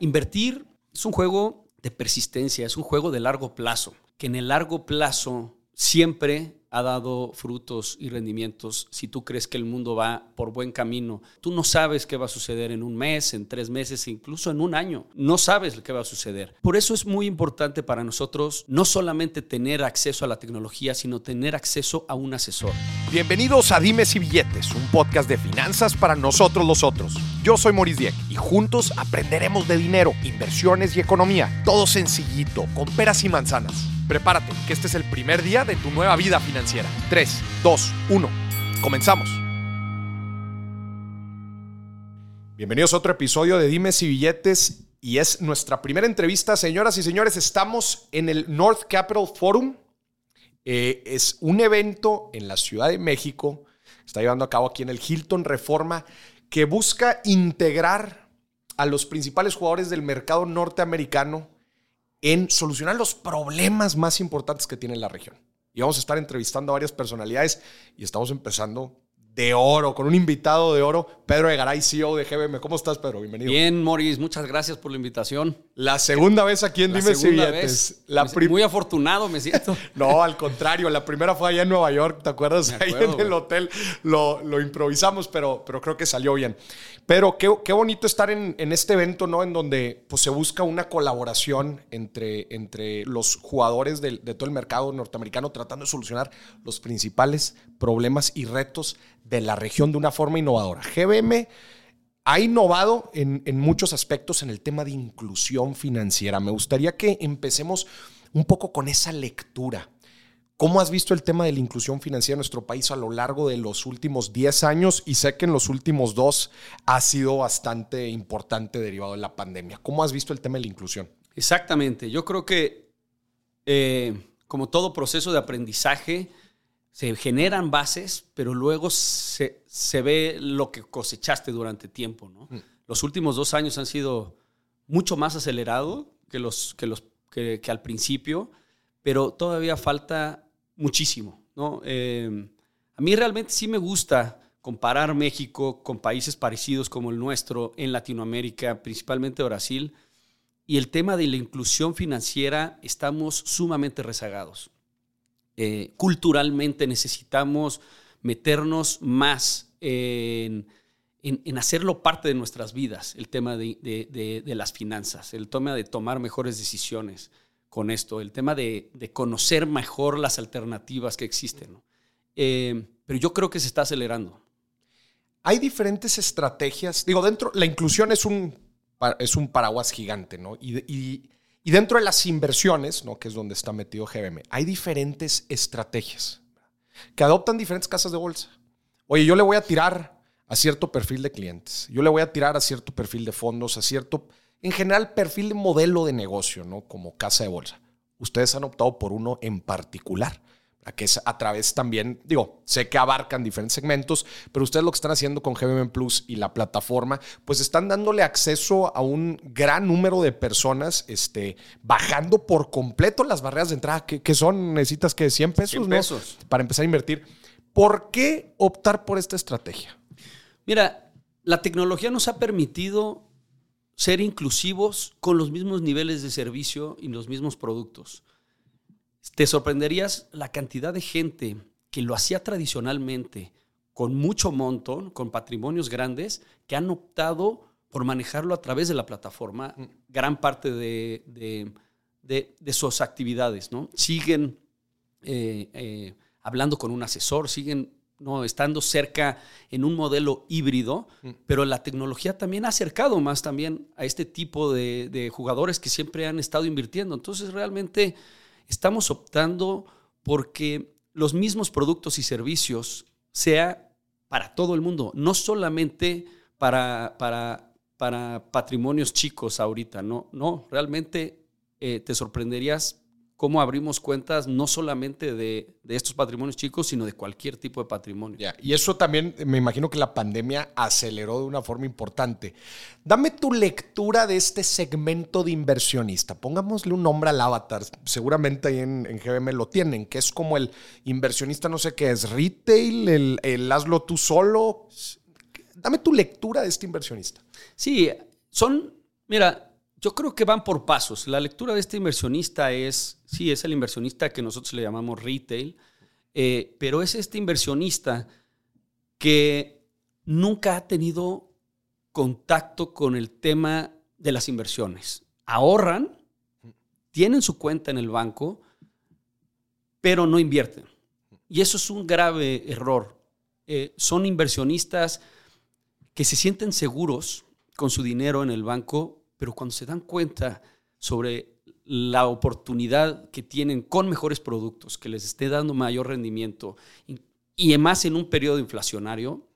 Invertir es un juego de persistencia, es un juego de largo plazo, que en el largo plazo siempre ha dado frutos y rendimientos si tú crees que el mundo va por buen camino. Tú no sabes qué va a suceder en un mes, en tres meses, incluso en un año. No sabes qué va a suceder. Por eso es muy importante para nosotros no solamente tener acceso a la tecnología, sino tener acceso a un asesor. Bienvenidos a Dimes y Billetes, un podcast de finanzas para nosotros los otros. Yo soy Maurice Dieck y juntos aprenderemos de dinero, inversiones y economía. Todo sencillito, con peras y manzanas. Prepárate, que este es el primer día de tu nueva vida financiera. 3, 2, 1. Comenzamos. Bienvenidos a otro episodio de Dimes y Billetes y es nuestra primera entrevista. Señoras y señores, estamos en el North Capital Forum. Eh, es un evento en la Ciudad de México, está llevando a cabo aquí en el Hilton Reforma, que busca integrar a los principales jugadores del mercado norteamericano en solucionar los problemas más importantes que tiene la región. Y vamos a estar entrevistando a varias personalidades y estamos empezando de oro, con un invitado de oro, Pedro Egaray, CEO de GBM. ¿Cómo estás, Pedro? Bienvenido. Bien, Moris, muchas gracias por la invitación. La segunda vez aquí en Dime Si Billetes. La Muy afortunado me siento. no, al contrario, la primera fue allá en Nueva York, ¿te acuerdas? Ahí en el hotel lo, lo, improvisamos, pero, pero creo que salió bien. Pero qué, qué bonito estar en, en, este evento, ¿no? En donde pues, se busca una colaboración entre, entre los jugadores de, de todo el mercado norteamericano tratando de solucionar los principales problemas y retos de la región de una forma innovadora. GBM ha innovado en, muchos aspectos en el tema de inclusión financiera. Me gustaría que empecemos un poco con esa lectura. ¿Cómo has visto el tema de la inclusión financiera en nuestro país a lo largo de los últimos 10 años? Y sé que en los últimos dos ha sido bastante importante derivado de la pandemia. ¿Cómo has visto el tema de la inclusión? Exactamente. Yo creo que eh, como todo proceso de aprendizaje, se generan bases, pero luego se, ve lo que cosechaste durante tiempo. ¿no? Mm. Los últimos dos años han sido mucho más acelerados que, los, que, los, que, al principio, pero todavía falta muchísimo. ¿no? Eh, a mí realmente sí me gusta comparar México con países parecidos como el nuestro en Latinoamérica, principalmente Brasil, y el tema de la inclusión financiera estamos sumamente rezagados. Eh, culturalmente necesitamos meternos más en, hacerlo parte de nuestras vidas, el tema de, las finanzas, el tema de tomar mejores decisiones con esto, el tema de, conocer mejor las alternativas que existen. Eh, pero yo creo que se está acelerando. Hay diferentes estrategias. Digo, dentro, la inclusión es un, es un paraguas gigante, ¿no? y dentro de las inversiones, ¿no? que es donde está metido GBM, hay diferentes estrategias que adoptan diferentes casas de bolsa. Oye, yo le voy a tirar a cierto perfil de clientes, yo le voy a tirar a cierto perfil de fondos, a cierto, en general, perfil de modelo de negocio, ¿no? Como casa de bolsa. Ustedes han optado por uno en particular que es a través también, digo, sé que abarcan diferentes segmentos, pero ustedes lo que están haciendo con GBM Plus y la plataforma, pues están dándole acceso a un gran número de personas, este, bajando por completo las barreras de entrada, que, son, necesitas que 100 pesos, 100 pesos. Para empezar a invertir. ¿Por qué optar por esta estrategia? Mira, la tecnología nos ha permitido ser inclusivos con los mismos niveles de servicio y los mismos productos. Te sorprenderías la cantidad de gente que lo hacía tradicionalmente con mucho monto, con patrimonios grandes, que han optado por manejarlo a través de la plataforma mm. gran parte de, sus actividades. ¿no? Siguen eh, eh, hablando con un asesor, siguen ¿no? estando cerca en un modelo híbrido, mm. pero la tecnología también ha acercado más también a este tipo de jugadores que siempre han estado invirtiendo. Entonces realmente estamos optando porque los mismos productos y servicios sea para todo el mundo, no solamente para, para, para patrimonios chicos ahorita, no, no, realmente eh, te sorprenderías cómo abrimos cuentas no solamente de, estos patrimonios chicos, sino de cualquier tipo de patrimonio. y eso también me imagino que la pandemia aceleró de una forma importante. Dame tu lectura de este segmento de inversionista. Pongámosle un nombre al avatar. Seguramente ahí en, en GBM lo tienen, que es como el inversionista, no sé qué es, retail, el, el hazlo tú solo. Dame tu lectura de este inversionista. Sí, son, mira, Yo creo que van por pasos. La lectura de este inversionista es, sí, es el inversionista que nosotros le llamamos retail, eh, pero es este inversionista que nunca ha tenido contacto con el tema de las inversiones. Ahorran, tienen su cuenta en el banco, pero no invierten. Y eso es un grave error. Eh, son inversionistas que se sienten seguros con su dinero en el banco, pero cuando se dan cuenta sobre la oportunidad que tienen con mejores productos, que les esté dando mayor rendimiento, y, además en un periodo inflacionario,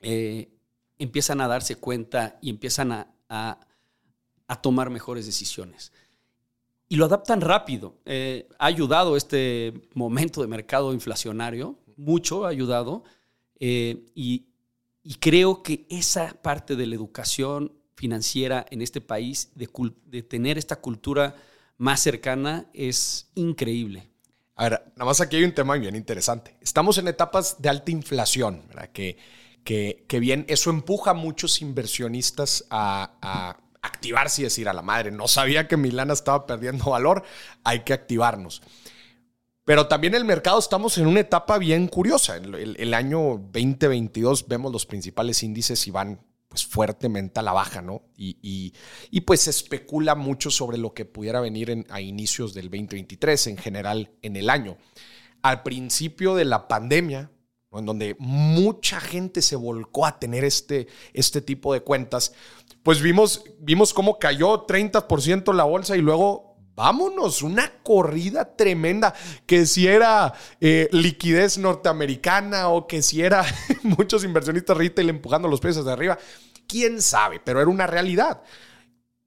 eh, empiezan a darse cuenta y empiezan a, tomar mejores decisiones. Y lo adaptan rápido. Eh, ha ayudado este momento de mercado inflacionario, mucho ha ayudado, eh, y, y creo que esa parte de la educación financiera en este país, de, tener esta cultura más cercana, es increíble. A ver, nada más aquí hay un tema bien interesante. Estamos en etapas de alta inflación, ¿verdad? Que, que, que bien, eso empuja a muchos inversionistas a, a activarse y decir a la madre, no sabía que Milana estaba perdiendo valor, hay que activarnos. Pero también el mercado estamos en una etapa bien curiosa. El, el, año 2022 vemos los principales índices y van pues fuertemente a la baja, ¿no? Y, y, y pues se especula mucho sobre lo que pudiera venir en, a inicios del 2023, en general en el año. Al principio de la pandemia, en donde mucha gente se volcó a tener este, este tipo de cuentas, pues vimos, vimos cómo cayó 30% la bolsa y luego vámonos, una corrida tremenda, que si era eh, liquidez norteamericana o que si era muchos inversionistas retail empujando los precios de arriba, quién sabe, pero era una realidad.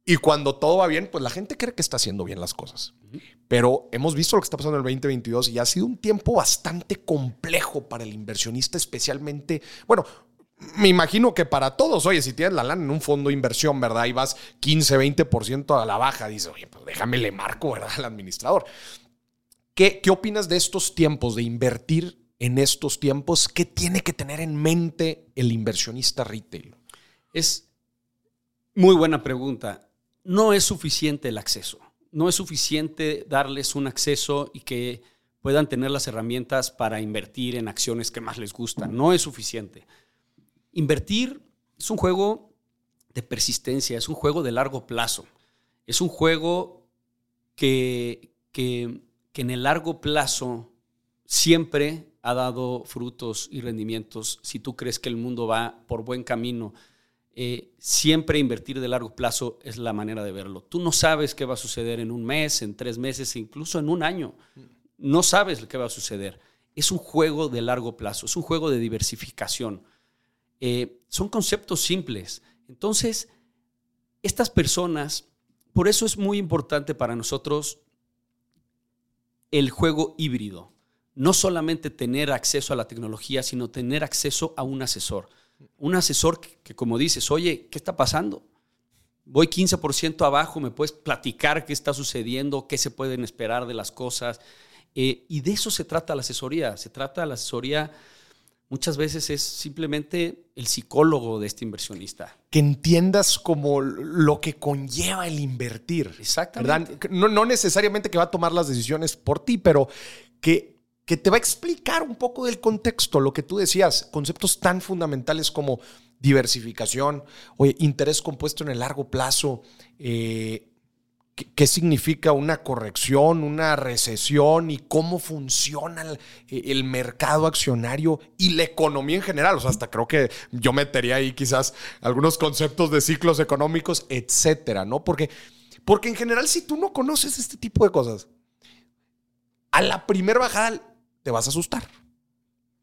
Y cuando todo va bien, pues la gente cree que está haciendo bien las cosas. Pero hemos visto lo que está pasando en el 2022 y ha sido un tiempo bastante complejo para el inversionista, especialmente, bueno, me imagino que para todos, oye, si tienes la lana en un fondo de inversión, ¿verdad? Y vas 15, 20% a la baja, dices, oye, pues déjame le marco, ¿verdad? Al administrador. ¿Qué, ¿Qué opinas de estos tiempos, de invertir en estos tiempos? ¿Qué tiene que tener en mente el inversionista retail? Es muy buena pregunta. No es suficiente el acceso. No es suficiente darles un acceso y que puedan tener las herramientas para invertir en acciones que más les gustan. No es suficiente Invertir es un juego de persistencia, es un juego de largo plazo, es un juego que, que, en el largo plazo siempre ha dado frutos y rendimientos. Si tú crees que el mundo va por buen camino, eh, siempre invertir de largo plazo es la manera de verlo. Tú no sabes qué va a suceder en un mes, en tres meses, incluso en un año. No sabes qué va a suceder. Es un juego de largo plazo, es un juego de diversificación. Eh, son conceptos simples. Entonces, estas personas, por eso es muy importante para nosotros el juego híbrido. No solamente tener acceso a la tecnología, sino tener acceso a un asesor. Un asesor que, como dices, oye, ¿qué está pasando? Voy 15% abajo, me puedes platicar qué está sucediendo, qué se pueden esperar de las cosas. Eh, y de eso se trata la asesoría. Se trata la asesoría muchas veces es simplemente el psicólogo de este inversionista. Que entiendas como lo que conlleva el invertir. Exactamente. No, no, necesariamente que va a tomar las decisiones por ti, pero que, que te va a explicar un poco del contexto, lo que tú decías, conceptos tan fundamentales como diversificación, oye, interés compuesto en el largo plazo, eh, qué significa una corrección, una recesión y cómo funciona el, mercado accionario y la economía en general. O sea, hasta creo que yo metería ahí quizás algunos conceptos de ciclos económicos, etcétera, ¿no? Porque, porque en general, si tú no conoces este tipo de cosas, a la primera bajada te vas a asustar.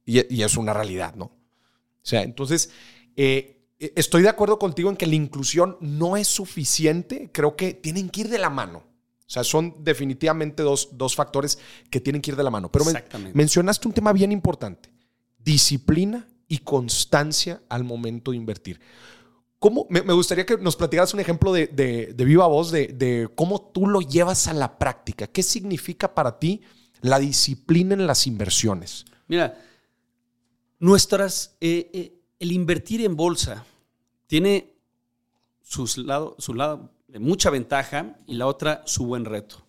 Y, y es una realidad, ¿no? O sea, entonces, eh, estoy de acuerdo contigo en que la inclusión no es suficiente. Creo que tienen que ir de la mano. O sea, son definitivamente dos, factores que tienen que ir de la mano. Pero mencionaste un tema bien importante. Disciplina y constancia al momento de invertir. ¿Cómo, me, gustaría que nos platicaras un ejemplo de, de, viva voz de, cómo tú lo llevas a la práctica. ¿Qué significa para ti la disciplina en las inversiones? Mira, nuestras, eh, eh, el invertir en bolsa tiene sus lado, su lado, de mucha ventaja y la otra su buen reto.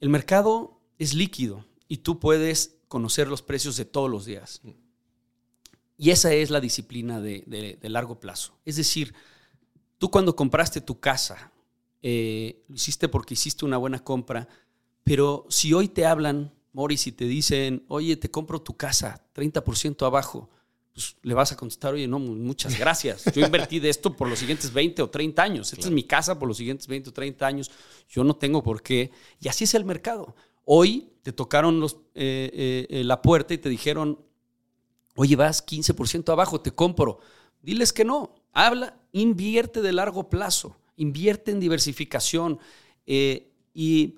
El mercado es líquido y tú puedes conocer los precios de todos los días. Y esa es la disciplina de, largo plazo. Es decir, tú cuando compraste tu casa, eh, lo hiciste porque hiciste una buena compra, pero si hoy te hablan, Morris, y te dicen, oye, te compro tu casa 30% abajo, pues le vas a contestar, oye, no, muchas gracias. Yo invertí de esto por los siguientes 20 o 30 años. Esta es mi casa por los siguientes 20 o 30 años. Yo no tengo por qué. Y así es el mercado. Hoy te tocaron los, eh, eh, la puerta y te dijeron, Oye, vas 15% abajo, te compro. Diles que no. Habla, invierte de largo plazo, invierte en diversificación. Eh, y,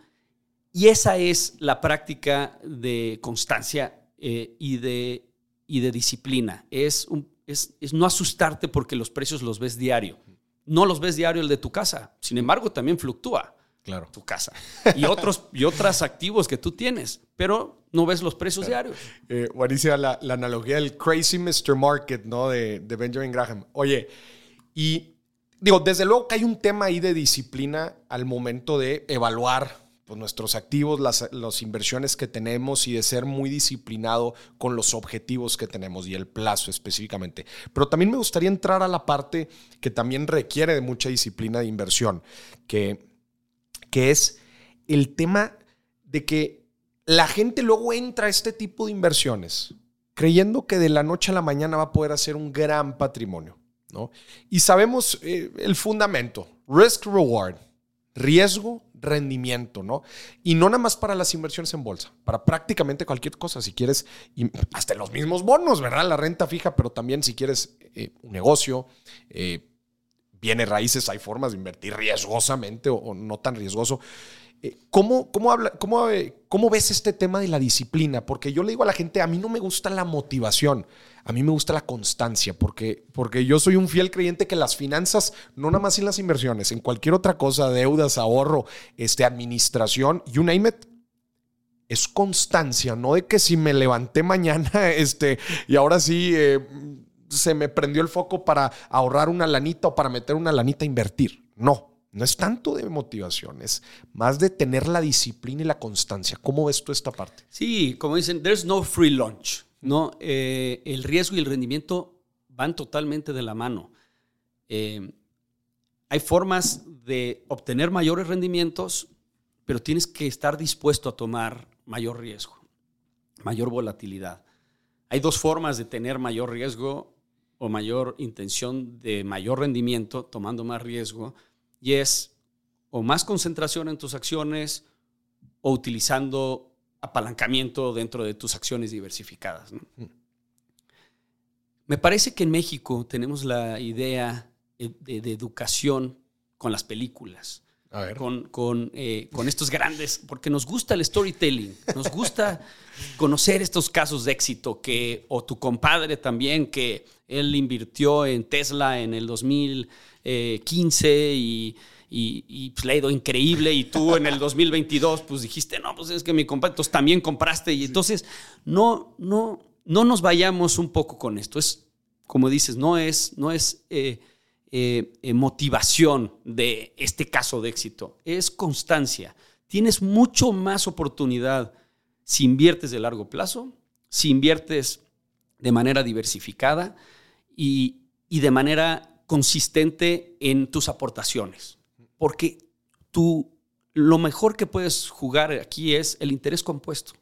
esa es la práctica de constancia eh, y, de, y, de, disciplina. Es, es, es no asustarte porque los precios los ves diario. No los ves diario el de tu casa. Sin embargo, también fluctúa claro. tu casa. Y otros y otros activos que tú tienes, pero no ves los precios diarios. Eh, buenísima la, analogía del Crazy Mr. Market, ¿no? De, Benjamin Graham. Oye, y digo, desde luego que hay un tema ahí de disciplina al momento de evaluar pues, nuestros activos, las, inversiones que tenemos y de ser muy disciplinado con los objetivos que tenemos y el plazo específicamente. Pero también me gustaría entrar a la parte que también requiere de mucha disciplina de inversión, que que es el tema de que la gente luego entra a este tipo de inversiones creyendo que de la noche a la mañana va a poder hacer un gran patrimonio. ¿no? Y sabemos eh, el fundamento, risk reward, riesgo, rendimiento, ¿no? Y no nada más para las inversiones en bolsa, para prácticamente cualquier cosa, si quieres, hasta los mismos bonos, ¿verdad? La renta fija, pero también si quieres eh, un negocio, eh, raíces hay formas de invertir riesgosamente o, no tan riesgoso. Eh, ¿Cómo, cómo, habla, cómo, eh, ¿Cómo ves este tema de la disciplina? Porque yo le digo a la gente, a mí no me gusta la motivación, a mí me gusta la constancia, porque, porque yo soy un fiel creyente que las finanzas, no nada más en las inversiones, en cualquier otra cosa, deudas, ahorro, este, administración, you name it, es constancia, no de que si me levanté mañana este, y ahora sí... Eh, se me prendió el foco para ahorrar una lanita o para meter una lanita a invertir. No, no es tanto de motivación, es más de tener la disciplina y la constancia. ¿Cómo ves tú esta parte? Sí, como dicen, there's no free lunch. ¿no? Eh, el riesgo y el rendimiento van totalmente de la mano. Eh, hay formas de obtener mayores rendimientos, pero tienes que estar dispuesto a tomar mayor riesgo, mayor volatilidad. Hay dos formas de tener mayor riesgo o mayor intención de mayor rendimiento, tomando más riesgo, y es o más concentración en tus acciones o utilizando apalancamiento dentro de tus acciones diversificadas. Mm. Me parece que en México tenemos la idea de, de educación con las películas. Con, con, eh, con, estos grandes, porque nos gusta el storytelling, nos gusta conocer estos casos de éxito, que, o tu compadre también, que él invirtió en Tesla en el 2015 y, y, pues, le ha ido increíble, y tú en el 2022 pues dijiste, no, pues es que mi compadre, entonces también compraste, y entonces no, no, no nos vayamos un poco con esto, es, como dices, no es, no es... Eh, eh, eh, motivación de este caso de éxito, es constancia. Tienes mucho más oportunidad si inviertes de largo plazo, si inviertes de manera diversificada y, de manera consistente en tus aportaciones. Porque tú, lo mejor que puedes jugar aquí es el interés compuesto.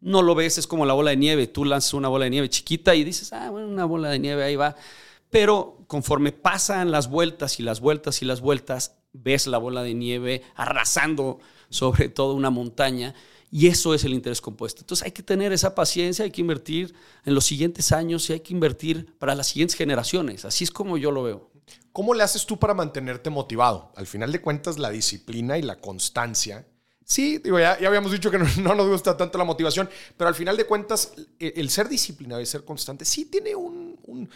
No lo ves, es como la bola de nieve. Tú lanzas una bola de nieve chiquita y dices, ah, una bola de nieve ahí va pero conforme pasan las vueltas y las vueltas y las vueltas, ves la bola de nieve arrasando sobre toda una montaña y eso es el interés compuesto. Entonces hay que tener esa paciencia, hay que invertir en los siguientes años y hay que invertir para las siguientes generaciones. Así es como yo lo veo. ¿Cómo le haces tú para mantenerte motivado? Al final de cuentas, la disciplina y la constancia. Sí, digo, ya, habíamos dicho que no, nos gusta tanto la motivación, pero al final de cuentas, el, ser disciplinado y ser constante sí tiene un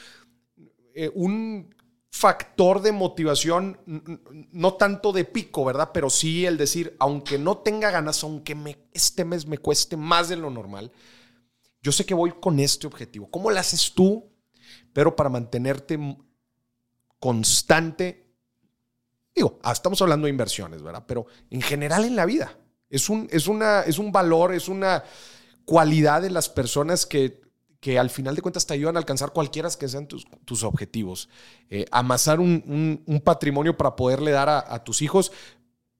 eh, un factor de motivación, no tanto de pico, ¿verdad? Pero sí el decir, aunque no tenga ganas, aunque me, este mes me cueste más de lo normal, yo sé que voy con este objetivo. ¿Cómo lo haces tú? Pero para mantenerte constante Digo, ah, estamos hablando de inversiones, ¿verdad? Pero en general en la vida. Es un, es una, es un valor, es una cualidad de las personas que, que al final de cuentas te ayudan a alcanzar cualquiera que sean tus, tus objetivos. Eh, amasar un, un, patrimonio para poderle dar a, tus hijos,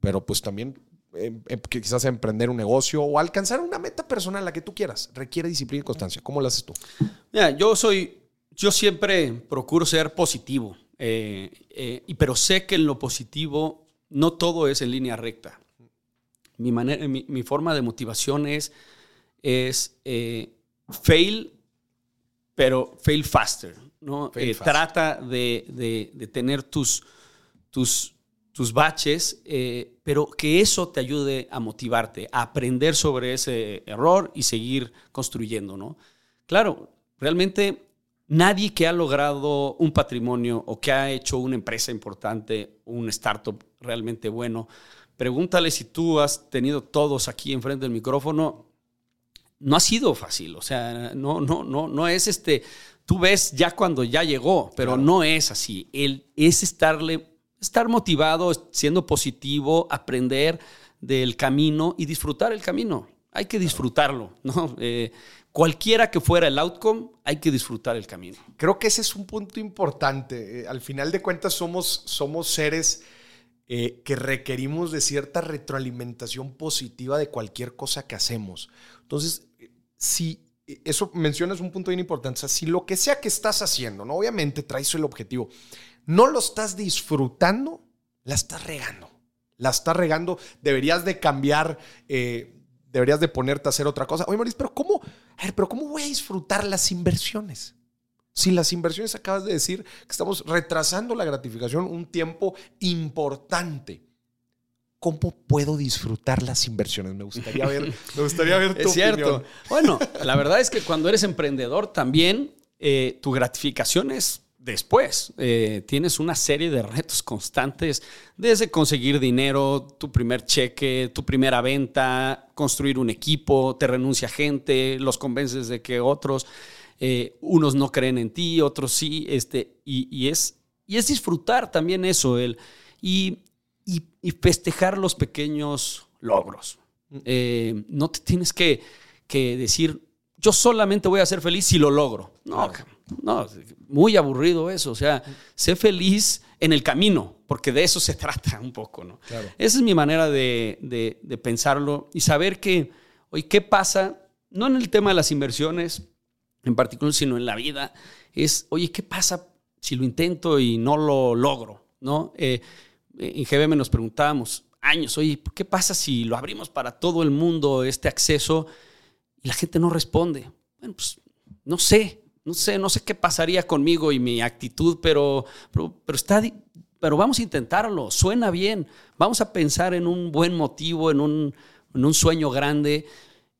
pero pues también eh, eh, quizás emprender un negocio o alcanzar una meta personal, la que tú quieras. Requiere disciplina y constancia. ¿Cómo lo haces tú? Yo soy, yo siempre procuro ser positivo, y, pero sé que en lo positivo no todo es en línea recta. Mi, manera, mi forma de motivación es, es fail pero fail faster, ¿no? Eh, trata de, tener tus, tus, tus baches, eh, pero que eso te ayude a motivarte, a aprender sobre ese error y seguir construyendo, ¿no? Claro, realmente nadie que ha logrado un patrimonio o que ha hecho una empresa importante, un startup realmente bueno, pregúntale si tú has tenido todos aquí enfrente del micrófono, no ha sido fácil, o sea, no, no, no, no es este, tú ves ya cuando ya llegó, pero no es así. El, es estarle, estar motivado, siendo positivo, aprender del camino y disfrutar el camino. Hay que disfrutarlo, ¿no? Eh, cualquiera que fuera el outcome, hay que disfrutar el camino. Creo que ese es un punto importante. Eh, al final de cuentas somos, somos seres eh, que requerimos de cierta retroalimentación positiva de cualquier cosa que hacemos. Entonces, si eso mencionas un punto bien importante, si lo que sea que estás haciendo, ¿no? obviamente traes el objetivo, no lo estás disfrutando, la estás regando. La estás regando, deberías de cambiar, eh, deberías de ponerte a hacer otra cosa. Oye, Maurice, pero ¿cómo, pero ¿cómo voy a disfrutar las inversiones? Si las inversiones acabas de decir que estamos retrasando la gratificación un tiempo importante. ¿Cómo puedo disfrutar las inversiones? Me gustaría ver, me gustaría ver tu es cierto. Bueno, la verdad es que cuando eres emprendedor también eh, tu gratificación es después. Eh, tienes una serie de retos constantes, desde conseguir dinero, tu primer cheque, tu primera venta, construir un equipo, te renuncia gente, los convences de que otros, eh, unos no creen en ti, otros sí, este, y, es, y es disfrutar también eso, el, y y, festejar los pequeños logros. Mm. Eh, no te tienes que, decir, yo solamente voy a ser feliz si lo logro. No, no, muy aburrido eso. O sea, sé feliz en el camino, porque de eso se trata un poco, ¿no? Esa es mi manera de, pensarlo y saber que, oye, ¿qué pasa? No en el tema de las inversiones en particular, sino en la vida. Es, oye, ¿qué pasa si lo intento y no lo logro? ¿No? Eh, en GBM nos preguntábamos años, oye, ¿qué pasa si lo abrimos para todo el mundo este acceso y la gente no responde? Bueno, pues no sé, no sé, no sé qué pasaría conmigo y mi actitud, pero, pero, está, pero vamos a intentarlo, suena bien, vamos a pensar en un buen motivo, en un, en un sueño grande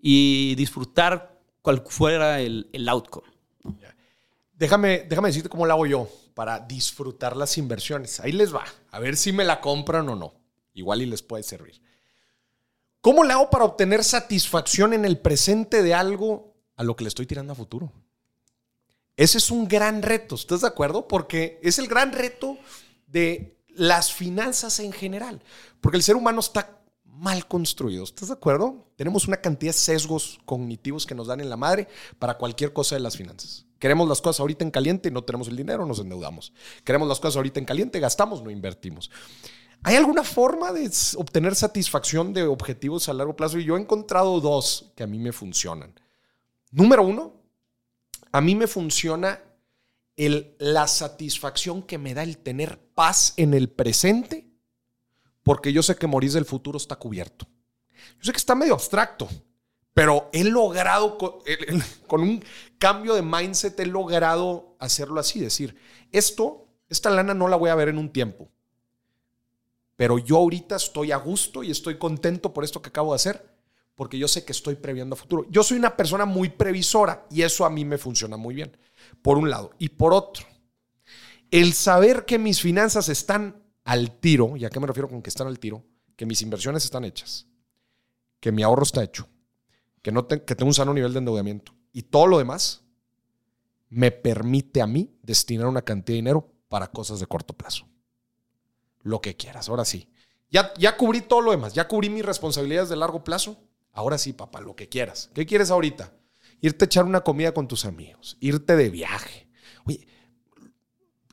y disfrutar cual fuera el, el outcome. Déjame, déjame decirte cómo lo hago yo para disfrutar las inversiones. Ahí les va, a ver si me la compran o no. Igual y les puede servir. ¿Cómo le hago para obtener satisfacción en el presente de algo a lo que le estoy tirando a futuro? Ese es un gran reto, ¿estás de acuerdo? Porque es el gran reto de las finanzas en general. Porque el ser humano está mal construido, ¿estás de acuerdo? Tenemos una cantidad de sesgos cognitivos que nos dan en la madre para cualquier cosa de las finanzas. Queremos las cosas ahorita en caliente, no tenemos el dinero, nos endeudamos. Queremos las cosas ahorita en caliente, gastamos, no invertimos. ¿Hay alguna forma de obtener satisfacción de objetivos a largo plazo? Y yo he encontrado dos que a mí me funcionan. Número uno, a mí me funciona la satisfacción que me da el tener paz en el presente, porque yo sé que morir del futuro está cubierto. Yo sé que está medio abstracto, pero he logrado, con, un cambio de mindset, he logrado hacerlo así, decir, esto, esta lana no la voy a ver en un tiempo, pero yo ahorita estoy a gusto y estoy contento por esto que acabo de hacer, porque yo sé que estoy previendo a futuro. Yo soy una persona muy previsora y eso a mí me funciona muy bien, por un lado. Y por otro, el saber que mis finanzas están al tiro, ¿y a qué me refiero con que están al tiro? Que mis inversiones están hechas, que mi ahorro está hecho, que, no que tengo un sano nivel de endeudamiento y todo lo demás me permite a mí destinar una cantidad de dinero para cosas de corto plazo. lo que quieras, ahora sí. Ya, ya cubrí todo lo demás, ya cubrí mis responsabilidades de largo plazo. Ahora sí, papá, lo que quieras. ¿Qué quieres ahorita? Irte a echar una comida con tus amigos, irte de viaje. Oye,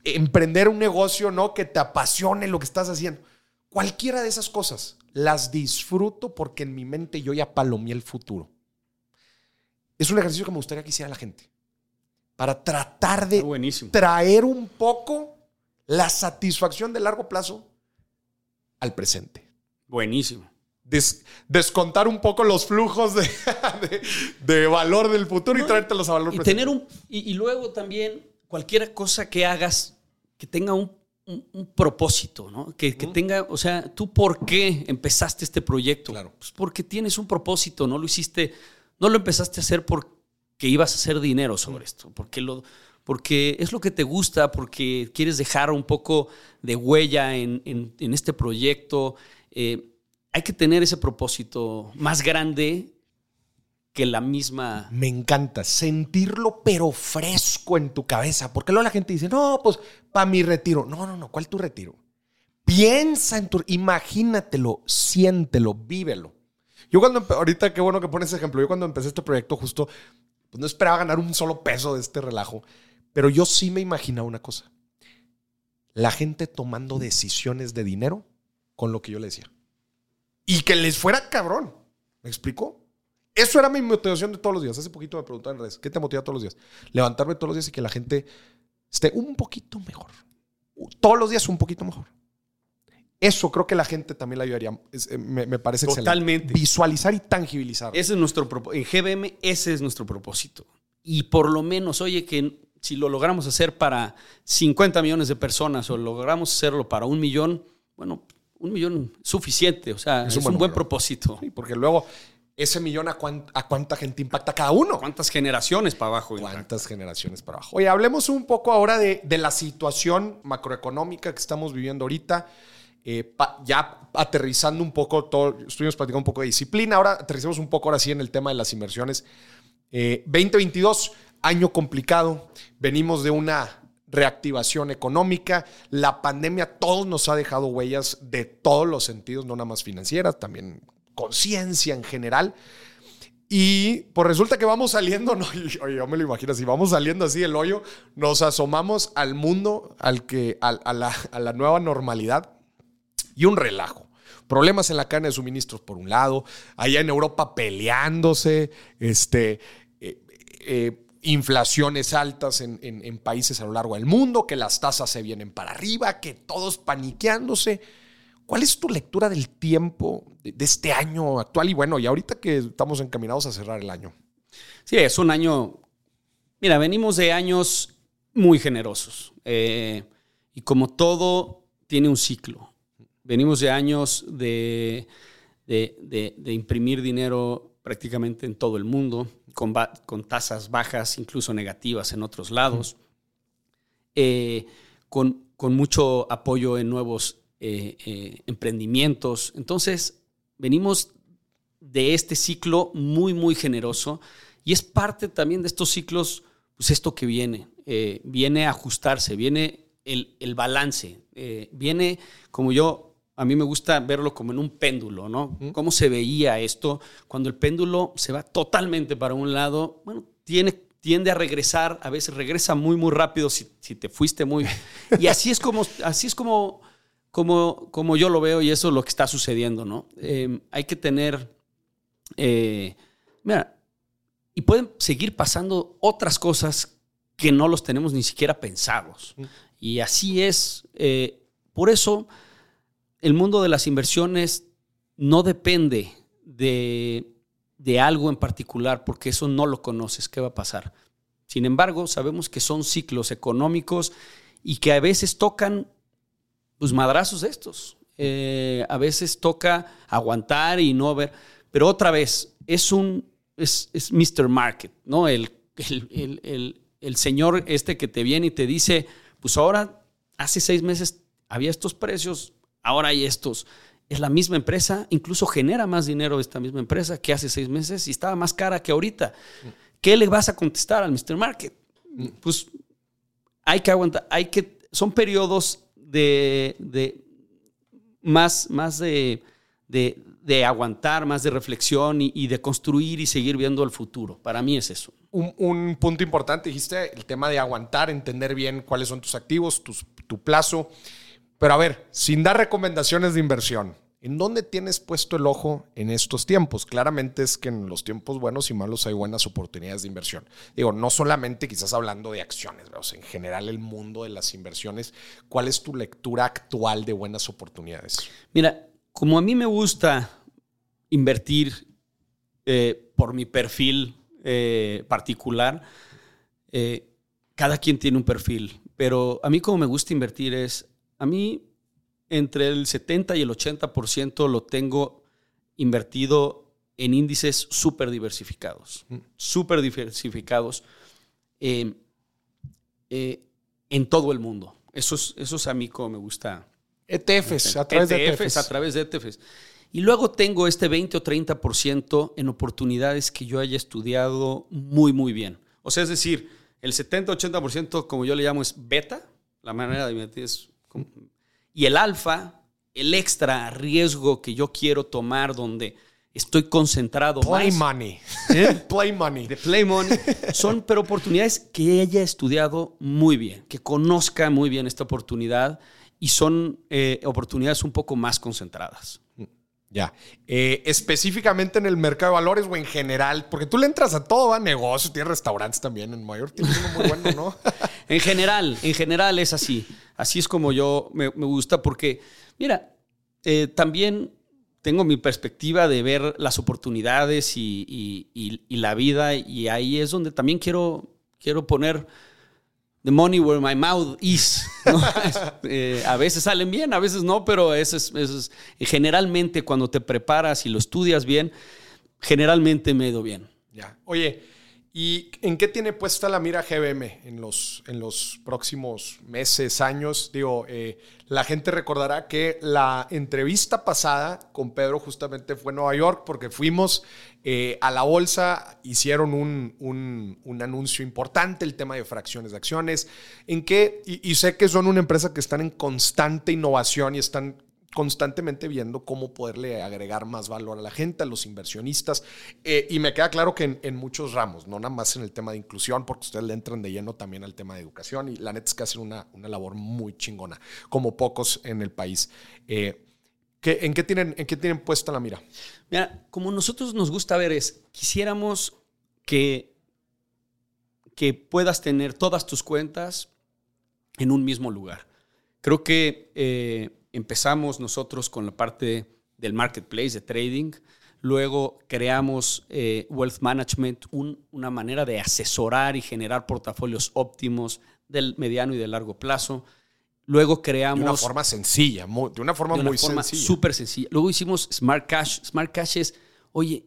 emprender un negocio, ¿no? Que te apasione lo que estás haciendo. Cualquiera de esas cosas las disfruto porque en mi mente yo ya palomé el futuro. Es un ejercicio que me gustaría que hiciera la gente. Para tratar de traer un poco la satisfacción de largo plazo al presente. Buenísimo. descontar un poco los flujos de, valor del futuro y traértelos a valor y Tener un, y, luego también cualquier cosa que hagas que tenga un, propósito, ¿no? Que, tenga, o sea, tú por qué empezaste este proyecto. Claro. Pues porque tienes un propósito, no lo hiciste, no lo empezaste a hacer porque ibas a hacer dinero sobre esto, porque lo, porque es lo que te gusta, porque quieres dejar un poco de huella en, este proyecto. Eh, hay que tener ese propósito más grande que la misma... Me encanta sentirlo, pero fresco en tu cabeza, porque luego la gente dice, no, pues para mi retiro. No, no, no, ¿cuál tu retiro? Piensa en tu... Imagínatelo, siéntelo, vívelo. Yo cuando, ahorita qué bueno que pones ese ejemplo, yo cuando empecé este proyecto justo, pues no esperaba ganar un solo peso de este relajo. Pero yo sí me imaginaba una cosa. La gente tomando decisiones de dinero con lo que yo le decía. Y que les fuera cabrón. ¿Me explico? Eso era mi motivación de todos los días. Hace poquito me preguntaban en redes, ¿qué te motiva todos los días? Levantarme todos los días y que la gente esté un poquito mejor. Todos los días un poquito mejor. Eso creo que la gente también la ayudaría. Eh, me, parece Totalmente. Visualizar y tangibilizar. Ese es nuestro En GBM, ese es nuestro propósito. Y por lo menos, oye, que si lo logramos hacer para 50 millones de personas o logramos hacerlo para un millón, bueno, un millón suficiente, o sea, es, un, buen propósito. porque luego ese millón a, cuánta gente impacta cada uno. ¿Cuántas generaciones para abajo? ¿Cuántas generaciones para abajo? Oye, hablemos un poco ahora de, la situación macroeconómica que estamos viviendo ahorita. Eh, ya aterrizando un poco, todo, estuvimos platicando un poco de disciplina, ahora aterrizamos un poco ahora sí en el tema de las inversiones. 2022 eh, año complicado, venimos de una reactivación económica, la pandemia a todos nos ha dejado huellas de todos los sentidos, no nada más financieras, también conciencia en general. Y pues resulta que vamos saliendo, no, yo me lo imagino así, vamos saliendo así del hoyo, nos asomamos al mundo, al que, a, la, a la nueva normalidad y un relajo problemas en la cadena de suministros por un lado, allá en Europa peleándose, este, eh, eh, inflaciones altas en, países a lo largo del mundo, que las tasas se vienen para arriba, que todos paniqueándose. ¿Cuál es tu lectura del tiempo de, este año actual? Y bueno, y ahorita que estamos encaminados a cerrar el año. Sí, es un año. Mira, venimos de años muy generosos. Eh, y como todo, tiene un ciclo. Venimos de años de, de imprimir dinero prácticamente en todo el mundo con, tasas bajas, incluso negativas en otros lados, eh, con, mucho apoyo en nuevos eh, eh, emprendimientos. Entonces, venimos de este ciclo muy, muy generoso y es parte también de estos ciclos, pues esto que viene, viene a ajustarse, viene el, el balance, viene como yo a mí me gusta verlo como en un péndulo, ¿no? ¿Cómo se veía esto? Cuando el péndulo se va totalmente para un lado, bueno, tiene, tiende a regresar, a veces regresa muy, muy rápido si, te fuiste muy... Y así es como, así es como, como, como yo lo veo y eso es lo que está sucediendo, ¿no? Em, hay que tener... Eh, mira, y pueden seguir pasando otras cosas que no los tenemos ni siquiera pensados. Y así es. Eh, por eso el mundo de las inversiones no depende de, algo en particular, porque eso no lo conoces, ¿qué va a pasar? Sin embargo, sabemos que son ciclos económicos y que a veces tocan pues madrazos estos. Eh, a veces toca aguantar y no ver. Pero otra vez, es un es, Mr. Market, ¿no? El, el, el, señor este que te viene y te dice, pues ahora, hace seis meses había estos precios, ahora hay estos. Es la misma empresa, incluso genera más dinero esta misma empresa que hace seis meses y estaba más cara que ahorita. ¿Qué le vas a contestar al Mr. Market? Pues hay que aguantar, hay que, son periodos de, más, más de, de, aguantar, más de reflexión y, de construir y seguir viendo el futuro. Para mí es eso. Un, punto importante, dijiste, el tema de aguantar, entender bien cuáles son tus activos, tu plazo. Pero a ver, sin dar recomendaciones de inversión, ¿En dónde tienes puesto el ojo en estos tiempos? Claramente es que en los tiempos buenos y malos hay buenas oportunidades de inversión. Digo, no solamente quizás hablando de acciones, en general el mundo de las inversiones. ¿Cuál es tu lectura actual de buenas oportunidades? Mira, como a mí me gusta invertir eh, por mi perfil eh, particular, eh, cada quien tiene un perfil, pero a mí como me gusta invertir es, a mí entre el 70 y el 80% lo tengo invertido en índices súper diversificados, mm. súper diversificados eh, eh, en todo el mundo. Eso es, eso es a mí como me gusta. ETFs, a través de ETFs. A través de ETFs. Y luego tengo este 20 o 30% en oportunidades que yo haya estudiado muy, muy bien. O sea, es decir, el 70-80%, como yo le llamo, es beta. La manera de invertir es y el alfa, el extra riesgo que yo quiero tomar donde estoy concentrado play money. ¿Eh? play money. Play money. Son pero oportunidades que haya estudiado muy bien, que conozca muy bien esta oportunidad y son eh, oportunidades un poco más concentradas. Ya. Eh, específicamente en el mercado de valores o en general, porque tú le entras a todo, a negocios, tienes restaurantes también en York, tienes uno muy bueno, ¿no? en general, en general es así. Así es como yo me, gusta, porque, mira, eh, también tengo mi perspectiva de ver las oportunidades y, y, la vida, y ahí es donde también quiero, quiero poner the money where my mouth is. Eh, a veces salen bien, a veces no, pero eso es, generalmente cuando te preparas y lo estudias bien, generalmente me he ido bien. Ya. Oye, ¿y en qué tiene puesta la mira GBM en los, en los próximos meses, años? Digo, eh, la gente recordará que la entrevista pasada con Pedro justamente fue en Nueva York porque fuimos eh, a la bolsa, hicieron un, anuncio importante, el tema de fracciones de acciones, en que, y, sé que son una empresa que están en constante innovación y están constantemente viendo cómo poderle agregar más valor a la gente, a los inversionistas. Eh, y me queda claro que en, muchos ramos, no nada más en el tema de inclusión, porque ustedes le entran de lleno también al tema de educación y la neta es que hacen una, una labor muy chingona, como pocos en el país. Eh, ¿En qué tienen, en qué tienen puesta la mira? Mira, como nosotros nos gusta ver es, quisiéramos que, que puedas tener todas tus cuentas en un mismo lugar. Creo que eh, empezamos nosotros con la parte del marketplace, de trading. Luego creamos eh, Wealth Management, una manera de asesorar y generar portafolios óptimos del mediano y de largo plazo. Luego creamos... De una forma sencilla, de una forma muy sencilla. Súper sencilla. Luego hicimos Smart Cash. Smart Cash es, oye,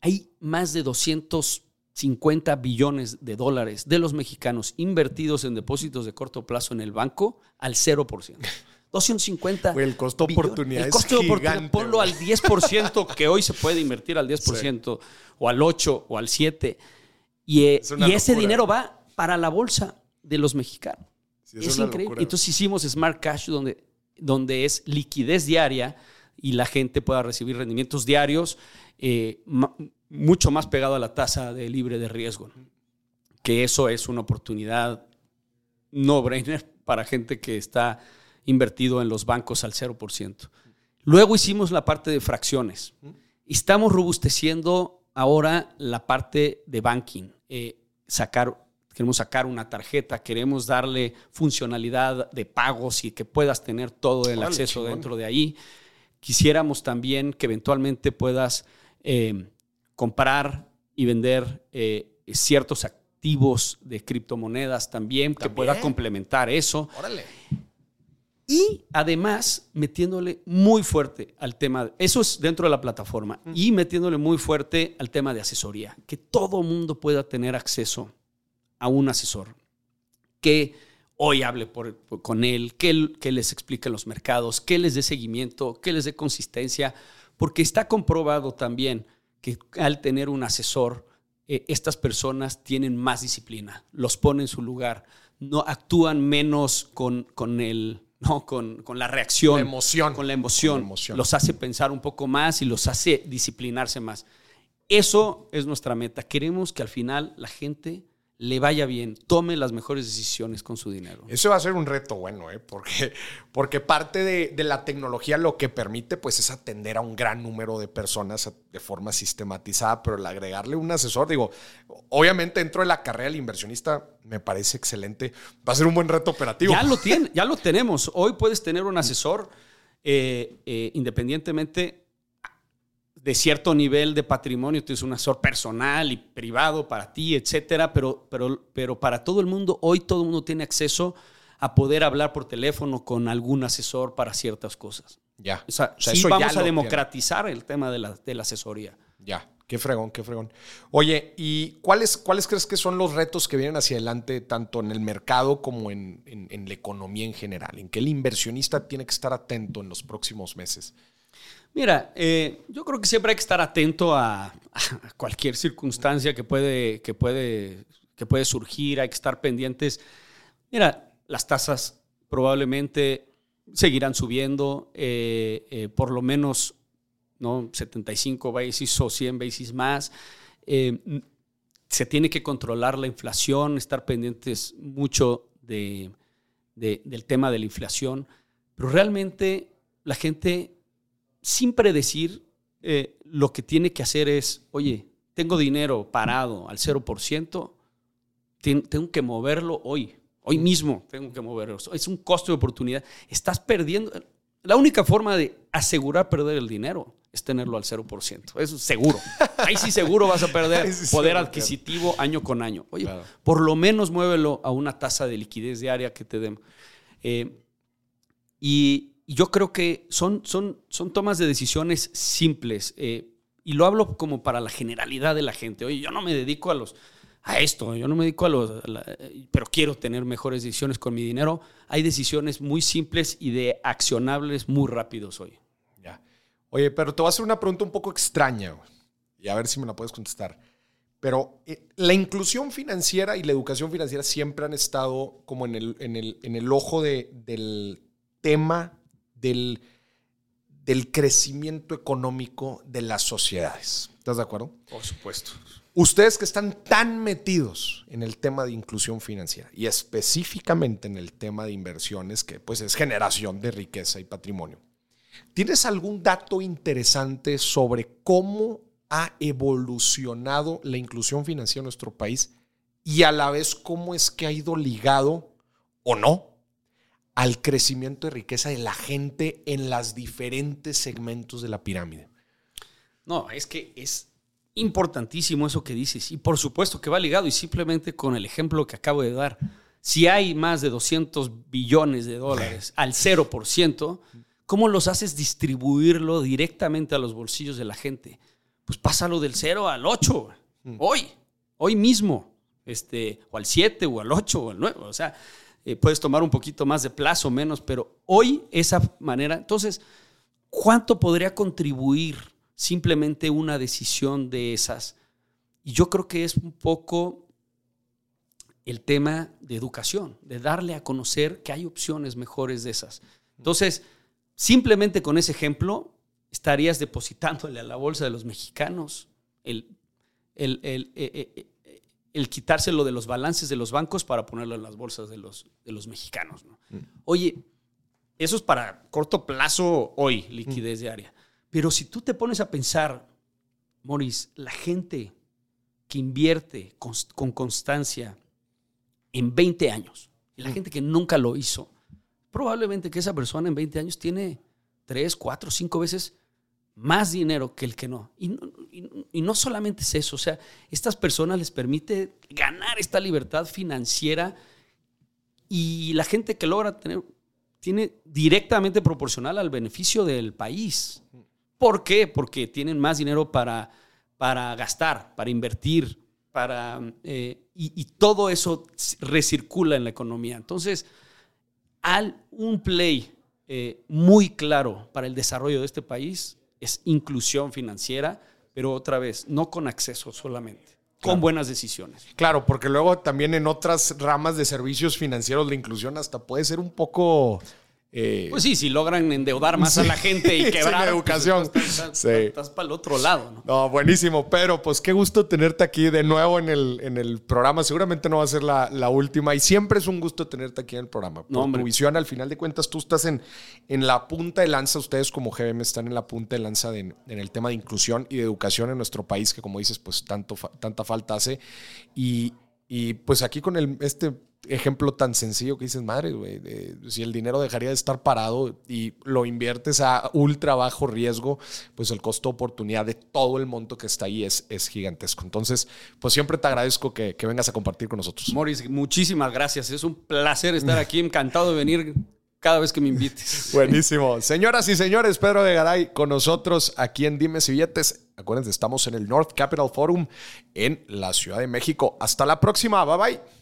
hay más de 250 billones de dólares de los mexicanos invertidos en depósitos de corto plazo en el banco al 0%. 250. el costo de oportunidad El costo de oportunidad, ponlo al 10%, que hoy se puede invertir al 10%, o al 8%, o al 7%. Y, eh, y ese dinero va para la bolsa de los mexicanos. es, increíble. Entonces hicimos Smart Cash, donde, donde es liquidez diaria y la gente pueda recibir rendimientos diarios eh, mucho más pegado a la tasa de libre de riesgo. Que eso es una oportunidad no brainer para gente que está invertido en los bancos al 0%. Luego hicimos la parte de fracciones. Estamos robusteciendo ahora la parte de banking. Eh, sacar, queremos sacar una tarjeta, queremos darle funcionalidad de pagos y que puedas tener todo el acceso dentro de ahí. Quisiéramos también que eventualmente puedas eh, comprar y vender eh, ciertos activos de criptomonedas también, que pueda complementar eso. Órale. Y además metiéndole muy fuerte al tema, eso es dentro de la plataforma, y metiéndole muy fuerte al tema de asesoría, que todo mundo pueda tener acceso a un asesor, que hoy hable con él, que, que les explique los mercados, que les dé seguimiento, que les dé consistencia, porque está comprobado también que al tener un asesor, eh, estas personas tienen más disciplina, los pone en su lugar, no actúan menos con, con el ¿no? Con, con, la reacción. La emoción. Con la emoción. Con la emoción. Los hace pensar un poco más y los hace disciplinarse más. Eso es nuestra meta. Queremos que al final la gente le vaya bien, tome las mejores decisiones con su dinero. Eso va a ser un reto bueno, ¿eh? porque, porque parte de, la tecnología lo que permite pues, es atender a un gran número de personas de forma sistematizada, pero el agregarle un asesor, digo, obviamente dentro de la carrera del inversionista me parece excelente, va a ser un buen reto operativo. Ya lo, tiene, ya lo tenemos. Hoy puedes tener un asesor eh, eh, independientemente de cierto nivel de patrimonio, tienes un asesor personal y privado para ti, etcétera, pero, pero, pero para todo el mundo, hoy todo el mundo tiene acceso a poder hablar por teléfono con algún asesor para ciertas cosas. Ya. O sea, sí vamos a democratizar el tema de la, de la asesoría. Ya. Qué fregón, qué fregón. Oye, ¿y cuáles, cuáles crees que son los retos que vienen hacia adelante, tanto en el mercado como en, en la economía en general? ¿En qué el inversionista tiene que estar atento en los próximos meses? Mira, eh, yo creo que siempre hay que estar atento a, cualquier circunstancia que puede, que, puede, que puede surgir, hay que estar pendientes. Mira, las tasas probablemente seguirán subiendo, eh, eh, por lo menos ¿no? 75 basis o 100 basis más. se tiene que controlar la inflación, estar pendientes mucho de, del tema de la inflación, pero realmente la gente sin predecir, eh, lo que tiene que hacer es, oye, tengo dinero parado al 0%, tengo que moverlo hoy, hoy mismo tengo que moverlo. Es un costo de oportunidad. Estás perdiendo. La única forma de asegurar perder el dinero es tenerlo al 0%. Eso es seguro. Ahí sí seguro vas a perder poder adquisitivo año con año. Oye, por lo menos muévelo a una tasa de liquidez diaria que te den. Eh, y, y yo creo que son, son, son tomas de decisiones simples. Eh, y lo hablo como para la generalidad de la gente. Oye, yo no me dedico a los a esto, yo no me dedico a los, pero quiero tener mejores decisiones con mi dinero. Hay decisiones muy simples y de accionables muy rápidos hoy. Ya. Oye, pero te voy a hacer una pregunta un poco extraña y a ver si me la puedes contestar. Pero eh, la inclusión financiera y la educación financiera siempre han estado como en el, en el, en el ojo de, del tema del, del crecimiento económico de las sociedades. ¿Estás de acuerdo? Por supuesto. Ustedes que están tan metidos en el tema de inclusión financiera y específicamente en el tema de inversiones, que pues es generación de riqueza y patrimonio, ¿tienes algún dato interesante sobre cómo ha evolucionado la inclusión financiera en nuestro país y a la vez cómo es que ha ido ligado o no al crecimiento de riqueza de la gente en los diferentes segmentos de la pirámide. No, es que es importantísimo eso que dices. Y por supuesto que va ligado y simplemente con el ejemplo que acabo de dar. Si hay más de 200 billones de dólares al 0%, ¿cómo los haces distribuirlo directamente a los bolsillos de la gente? Pues pásalo del 0 al 8, mm. hoy, hoy mismo, este, o al 7 o al 8 o al 9. O sea, eh, puedes tomar un poquito más de plazo, menos, pero hoy esa manera, entonces, ¿cuánto podría contribuir simplemente una decisión de esas? Y yo creo que es un poco el tema de educación, de darle a conocer que hay opciones mejores de esas. Entonces, simplemente con ese ejemplo, estarías depositándole a la bolsa de los mexicanos el, el, eh, eh, el quitárselo de los balances de los bancos para ponerlo en las bolsas de los, de los mexicanos. Mm. Oye, eso es para corto plazo hoy, liquidez mm. diaria. Pero si tú te pones a pensar, Maurice, la gente que invierte con, constancia en 20 años, y la mm. gente que nunca lo hizo, probablemente que esa persona en 20 años tiene 3, 4, 5 veces más dinero que el que no. Y, no solamente es eso, o sea, estas personas les permite ganar esta libertad financiera y la gente que logra tener tiene directamente proporcional al beneficio del país. ¿Por qué? Porque tienen más dinero para, para gastar, para invertir, para, eh, y, todo eso recircula en la economía. Entonces, al un play eh, muy claro para el desarrollo de este país es inclusión financiera, pero otra vez, no con acceso solamente, con buenas decisiones. Claro, porque luego también en otras ramas de servicios financieros la inclusión hasta puede ser un poco... Eh, pues sí, si logran endeudar más a la gente y quebrar. Sin educación. Pues, estás, Sí. estás para el otro lado, ¿no? No, buenísimo, pero pues qué gusto tenerte aquí de nuevo en el, en el programa. Seguramente no va a ser la, la última y siempre es un gusto tenerte aquí en el programa. Por No, tu visión, al final de cuentas, tú estás en, en la punta de lanza, ustedes como GBM están en la punta de lanza de- en el tema de inclusión y de educación en nuestro país, que como dices, pues tanto, tanta falta hace. Y, y pues aquí con el, este ejemplo tan sencillo que dices, madre, güey, de- si el dinero dejaría de estar parado y lo inviertes a ultra bajo riesgo, pues el costo oportunidad de todo el monto que está ahí es, es gigantesco. Entonces, pues siempre te agradezco que, que vengas a compartir con nosotros. Morris, muchísimas gracias. Es un placer estar aquí. Encantado de venir cada vez que me invites. Buenísimo. Señoras y señores, Pedro de Garay con nosotros aquí en Dime Si Billetes. Acuérdense, estamos en el North Capital Forum en la Ciudad de México. Hasta la próxima. Bye bye.